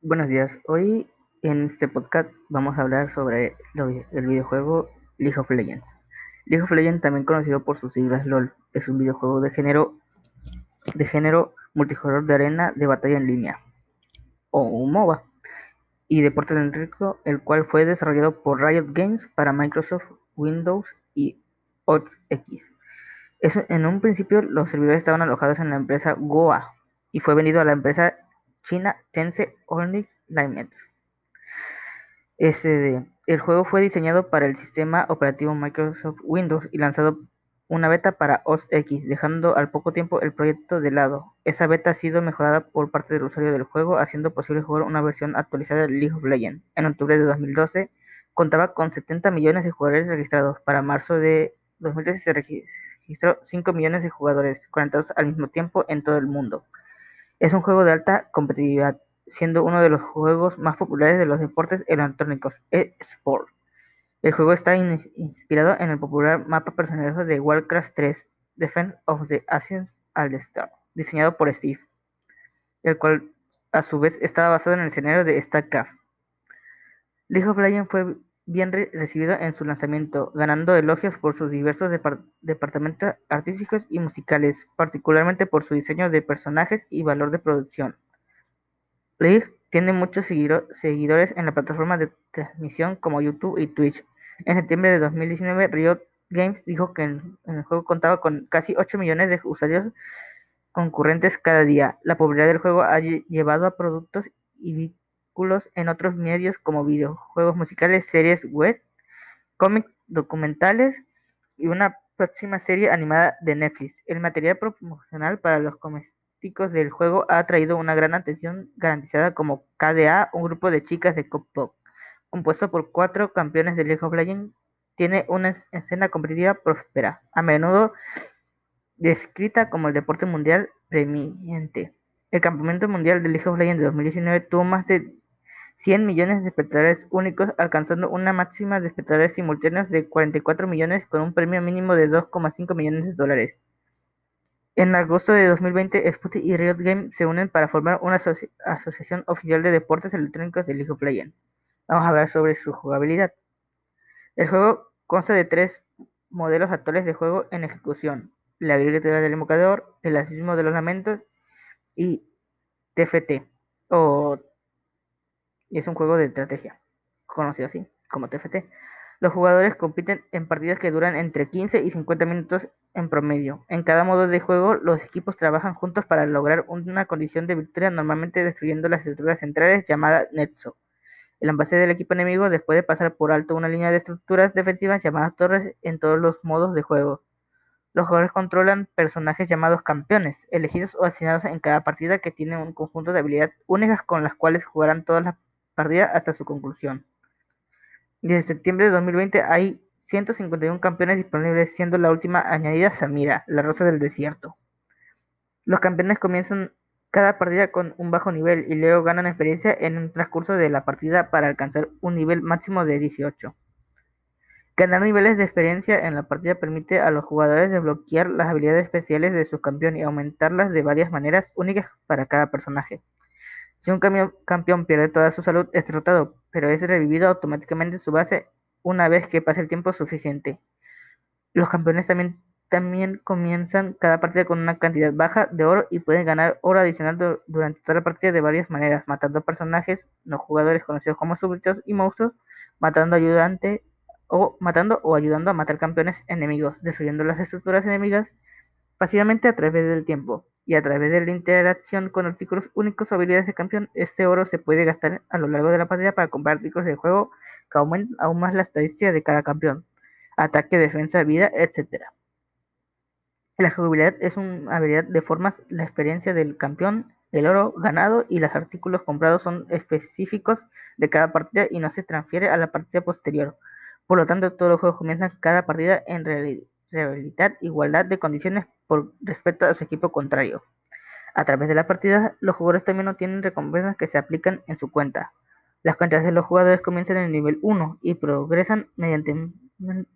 Buenos días. Hoy en este podcast vamos a hablar sobre el videojuego League of Legends. League of Legends, también conocido por sus siglas LOL, es un videojuego de género de género multijugador de arena de batalla en línea o un MOBA y deporte riesgo, el cual fue desarrollado por Riot Games para Microsoft Windows y OS X. En un principio los servidores estaban alojados en la empresa Goa y fue vendido a la empresa china Tencent Onyx Limited. Este, el juego fue diseñado para el sistema operativo Microsoft Windows y lanzado una beta para OS X, dejando al poco tiempo el proyecto de lado. Esa beta ha sido mejorada por parte del usuario del juego, haciendo posible jugar una versión actualizada de League of Legends. En octubre de 2012 contaba con 70 millones de jugadores registrados. Para marzo de 2013 se registró 5 millones de jugadores conectados al mismo tiempo en todo el mundo. Es un juego de alta competitividad, siendo uno de los juegos más populares de los deportes electrónicos eSport. El juego está in inspirado en el popular mapa personalizado de Warcraft 3, Defense of the Ancient All-Star, diseñado por Steve, el cual a su vez estaba basado en el escenario de StarCraft. League of Legends fue bien re recibido en su lanzamiento, ganando elogios por sus diversos depart departamentos artísticos y musicales, particularmente por su diseño de personajes y valor de producción. League tiene muchos seguidores en la plataforma de transmisión como YouTube y Twitch. En septiembre de 2019, Riot Games dijo que en el juego contaba con casi 8 millones de usuarios concurrentes cada día. La popularidad del juego ha llevado a productos y en otros medios como videojuegos musicales, series web, cómics, documentales y una próxima serie animada de Netflix. El material promocional para los comerciales del juego ha atraído una gran atención garantizada como KDA, un grupo de chicas de Pop, compuesto por cuatro campeones de League of Legends, tiene una escena competitiva próspera, a menudo descrita como el deporte mundial premiante. El Campeonato Mundial de League of Legends de 2019 tuvo más de 100 millones de espectadores únicos, alcanzando una máxima de espectadores simultáneos de 44 millones con un premio mínimo de 2,5 millones de dólares. En agosto de 2020, Sputnik y Riot Games se unen para formar una asoci asociación oficial de deportes electrónicos de League of Legends. Vamos a hablar sobre su jugabilidad. El juego consta de tres modelos actuales de juego en ejecución. La grita del invocador, el asismo de los lamentos y TFT. O... Y es un juego de estrategia, conocido así como TFT. Los jugadores compiten en partidas que duran entre 15 y 50 minutos en promedio. En cada modo de juego, los equipos trabajan juntos para lograr una condición de victoria, normalmente destruyendo las estructuras centrales llamadas Netso. El envase del equipo enemigo después de pasar por alto una línea de estructuras defensivas llamadas torres en todos los modos de juego. Los jugadores controlan personajes llamados campeones, elegidos o asignados en cada partida que tienen un conjunto de habilidades únicas con las cuales jugarán todas las hasta su conclusión. Desde septiembre de 2020 hay 151 campeones disponibles, siendo la última añadida Samira, la rosa del desierto. Los campeones comienzan cada partida con un bajo nivel y luego ganan experiencia en un transcurso de la partida para alcanzar un nivel máximo de 18. Ganar niveles de experiencia en la partida permite a los jugadores desbloquear las habilidades especiales de sus campeones y aumentarlas de varias maneras únicas para cada personaje. Si un campeón pierde toda su salud, es derrotado, pero es revivido automáticamente en su base una vez que pase el tiempo suficiente. Los campeones también, comienzan cada partida con una cantidad baja de oro y pueden ganar oro adicional durante toda la partida de varias maneras, matando personajes no jugadores conocidos como súbditos y monstruos, matando ayudante o matando o ayudando a matar campeones enemigos, destruyendo las estructuras enemigas pasivamente a través del tiempo y a través de la interacción con artículos únicos o habilidades de campeón, este oro se puede gastar a lo largo de la partida para comprar artículos del juego que aumenten aún más la estadística de cada campeón, ataque, defensa, vida, etc. La jugabilidad es una habilidad de formas la experiencia del campeón, el oro ganado y los artículos comprados son específicos de cada partida y no se transfiere a la partida posterior. Por lo tanto, todos los juegos comienzan cada partida en realidad igualdad de condiciones por respecto a su equipo contrario. A través de la partida, los jugadores también obtienen recompensas que se aplican en su cuenta. Las cuentas de los jugadores comienzan en el nivel 1 y progresan mediante,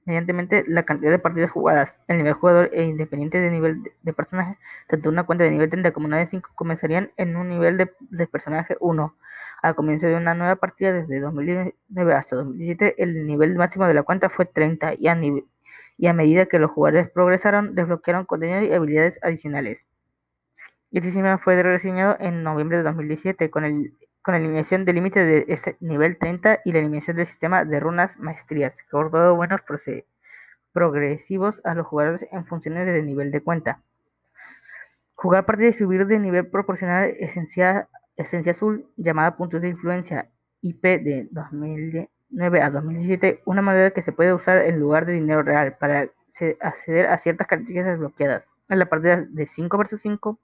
mediante la cantidad de partidas jugadas. El nivel jugador e independiente de nivel de, personaje, tanto una cuenta de nivel 30 como una de 5 comenzarían en un nivel de, de personaje 1. Al comienzo de una nueva partida desde 2009 hasta 2017, el nivel máximo de la cuenta fue 30 y a, y a medida que los jugadores progresaron, desbloquearon contenido y habilidades adicionales. El sistema fue rediseñado en noviembre de 2017 con, el, con la eliminación del límite de este nivel 30 y la eliminación del sistema de runas maestrías, que otorgó buenos progresivos a los jugadores en funciones de nivel de cuenta. Jugar partidas y subir de nivel proporcional esencia, esencia azul, llamada puntos de influencia IP de 2009 a 2017, una moneda que se puede usar en lugar de dinero real para acceder a ciertas características desbloqueadas. En la partida de 5 vs 5,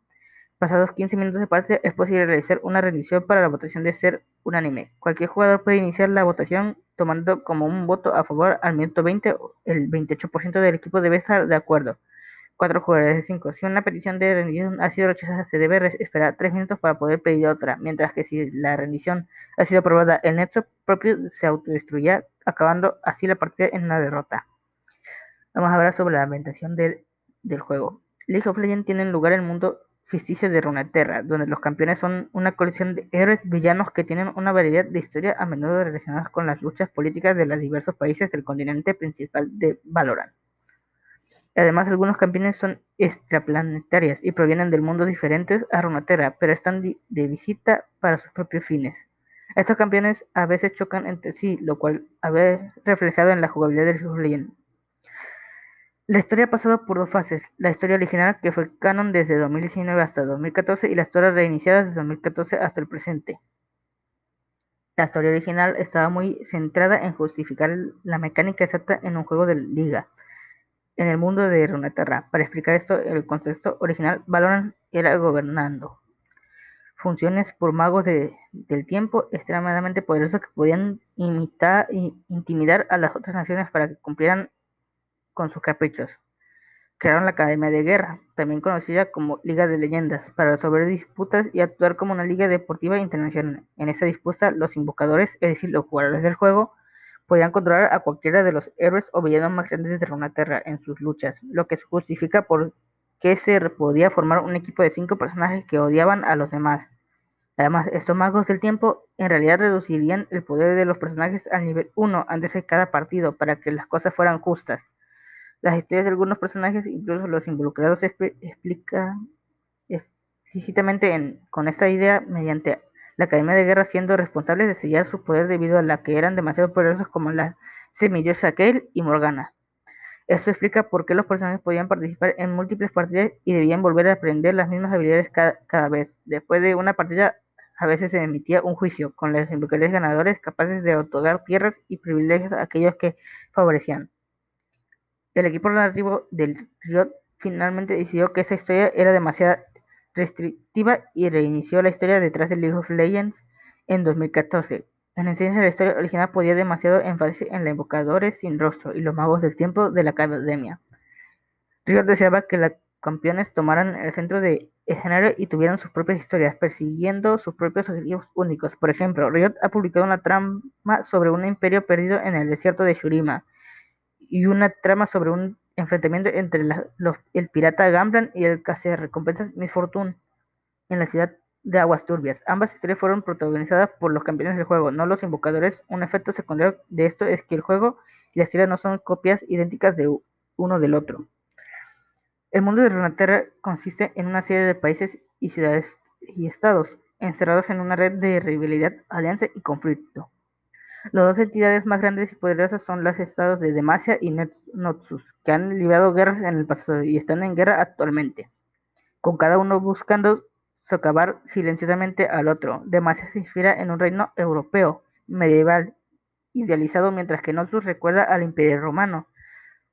pasados 15 minutos de partida, es posible realizar una rendición para la votación de ser unánime. Cualquier jugador puede iniciar la votación tomando como un voto a favor al minuto 20, el 28% del equipo debe estar de acuerdo. Cuatro jugadores de 5. Si una petición de rendición ha sido rechazada, se debe esperar 3 minutos para poder pedir otra, mientras que si la rendición ha sido aprobada, el nexo propio se autodestruirá, acabando así la partida en una derrota. Vamos a hablar sobre la ambientación del, del juego. League of Legends tiene lugar en el mundo ficticio de Runeterra, donde los campeones son una colección de héroes villanos que tienen una variedad de historias a menudo relacionadas con las luchas políticas de los diversos países del continente principal de Valorant. Además, algunos campeones son extraplanetarias y provienen de mundos diferentes a Runeterra, pero están de visita para sus propios fines. Estos campeones a veces chocan entre sí, lo cual ha reflejado en la jugabilidad de League La historia ha pasado por dos fases, la historia original que fue canon desde 2019 hasta 2014 y la historia reiniciada desde 2014 hasta el presente. La historia original estaba muy centrada en justificar la mecánica exacta en un juego de liga, en el mundo de Runeterra. Para explicar esto, el contexto original, Valorant era gobernando funciones por magos del tiempo extremadamente poderosos que podían imitar e intimidar a las otras naciones para que cumplieran con sus caprichos. Crearon la Academia de Guerra, también conocida como Liga de Leyendas, para resolver disputas y actuar como una liga deportiva internacional. En esa disputa, los invocadores, es decir, los jugadores del juego, podían controlar a cualquiera de los héroes o villanos más grandes de Runeterra en sus luchas, lo que justifica por que se podía formar un equipo de cinco personajes que odiaban a los demás. Además, estos magos del tiempo en realidad reducirían el poder de los personajes al nivel 1 antes de cada partido para que las cosas fueran justas. Las historias de algunos personajes, incluso los involucrados, se explican explícitamente con esta idea mediante la Academia de Guerra siendo responsables de sellar su poder debido a la que eran demasiado poderosos como las semillas Kale y Morgana. Esto explica por qué los personajes podían participar en múltiples partidas y debían volver a aprender las mismas habilidades cada, vez. Después de una partida, a veces se emitía un juicio, con los invocadores ganadores capaces de otorgar tierras y privilegios a aquellos que favorecían. El equipo narrativo del Riot finalmente decidió que esa historia era demasiado restrictiva y reinició la historia detrás de League of Legends en 2014. En esencia, la historia original podía demasiado énfasis en los invocadores sin rostro y los magos del tiempo de la academia. Riot deseaba que los campeones tomaran el centro de escenario y tuvieran sus propias historias, persiguiendo sus propios objetivos únicos. Por ejemplo, Riot ha publicado una trama sobre un imperio perdido en el desierto de Shurima y una trama sobre un enfrentamiento entre el pirata Gamblan y el recompensas Miss Fortune en la ciudad de Aguas Turbias. Ambas historias fueron protagonizadas por los campeones del juego, no los invocadores. Un efecto secundario de esto es que el juego y la historia no son copias idénticas de uno del otro. El mundo de Runeterra consiste en una serie de países y ciudades y estados encerrados en una red de rivalidad, alianza y conflicto. Las dos entidades más grandes y poderosas son los estados de Demacia y Noxus, que han librado guerras en el pasado y están en guerra actualmente, con cada uno buscando socavar silenciosamente al otro. Demacia se inspira en un reino europeo medieval idealizado, mientras que Noxus recuerda al Imperio Romano.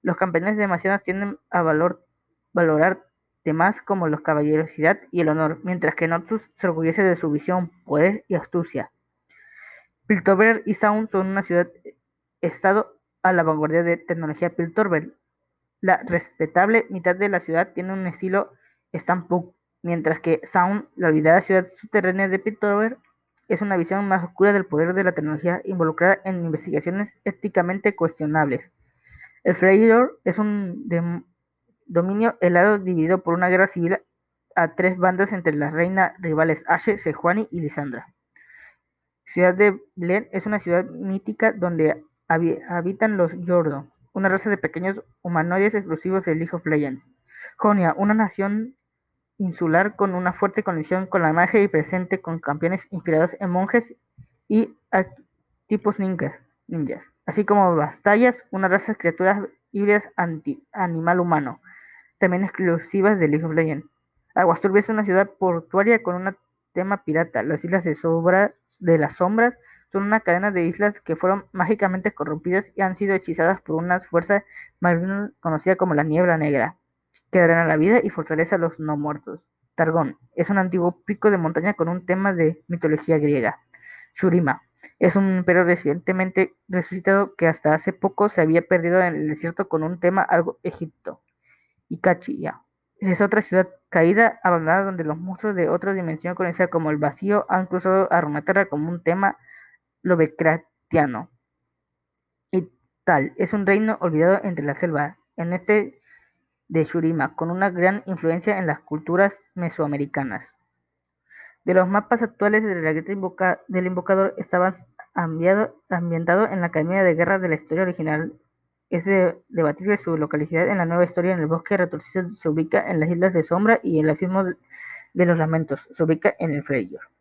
Los campeones demasiados tienden a valorar temas como la caballerosidad y el honor, mientras que Noxus se orgullece de su visión, poder y astucia. Piltover y Sound son una ciudad-estado a la vanguardia de tecnología Piltover. La respetable mitad de la ciudad tiene un estilo steampunk, mientras que Sound, la olvidada ciudad subterránea de Piltover, es una visión más oscura del poder de la tecnología involucrada en investigaciones éticamente cuestionables. El Freydor es un dominio helado dividido por una guerra civil a tres bandas entre las reinas rivales Ashe, Sejuani y Lisandra. Ciudad de Blen es una ciudad mítica donde habitan los Yordle, una raza de pequeños humanoides exclusivos de League of Legends. Jonia, una nación insular con una fuerte conexión con la magia y presente con campeones inspirados en monjes y arquetipos ninjas, así como bastallas, una raza de criaturas híbridas anti-animal-humano, también exclusivas de League of Legends. Aguasturbias es una ciudad portuaria con un tema pirata. Las islas de, de las sombras son una cadena de islas que fueron mágicamente corrompidas y han sido hechizadas por una fuerza marina conocida como la Niebla Negra, que drena la vida y fortalece a los no muertos. Targón es un antiguo pico de montaña con un tema de mitología griega. Shurima es un imperio recientemente resucitado que hasta hace poco se había perdido en el desierto con un tema algo egipto. Ikachiya es otra ciudad caída, abandonada, donde los monstruos de otra dimensión conocida como el vacío han cruzado a Runeterra como un tema lovecraftiano. Y tal, es un reino olvidado entre la selva, en este de Shurima, con una gran influencia en las culturas mesoamericanas. De los mapas actuales de la guerra del invocador estaban ambientado en la Academia de Guerra de la historia original es debatible su localización en la nueva historia. En el bosque retorcido se ubica en las Islas de Sombra y el abismo de los Lamentos se ubica en el Freyr.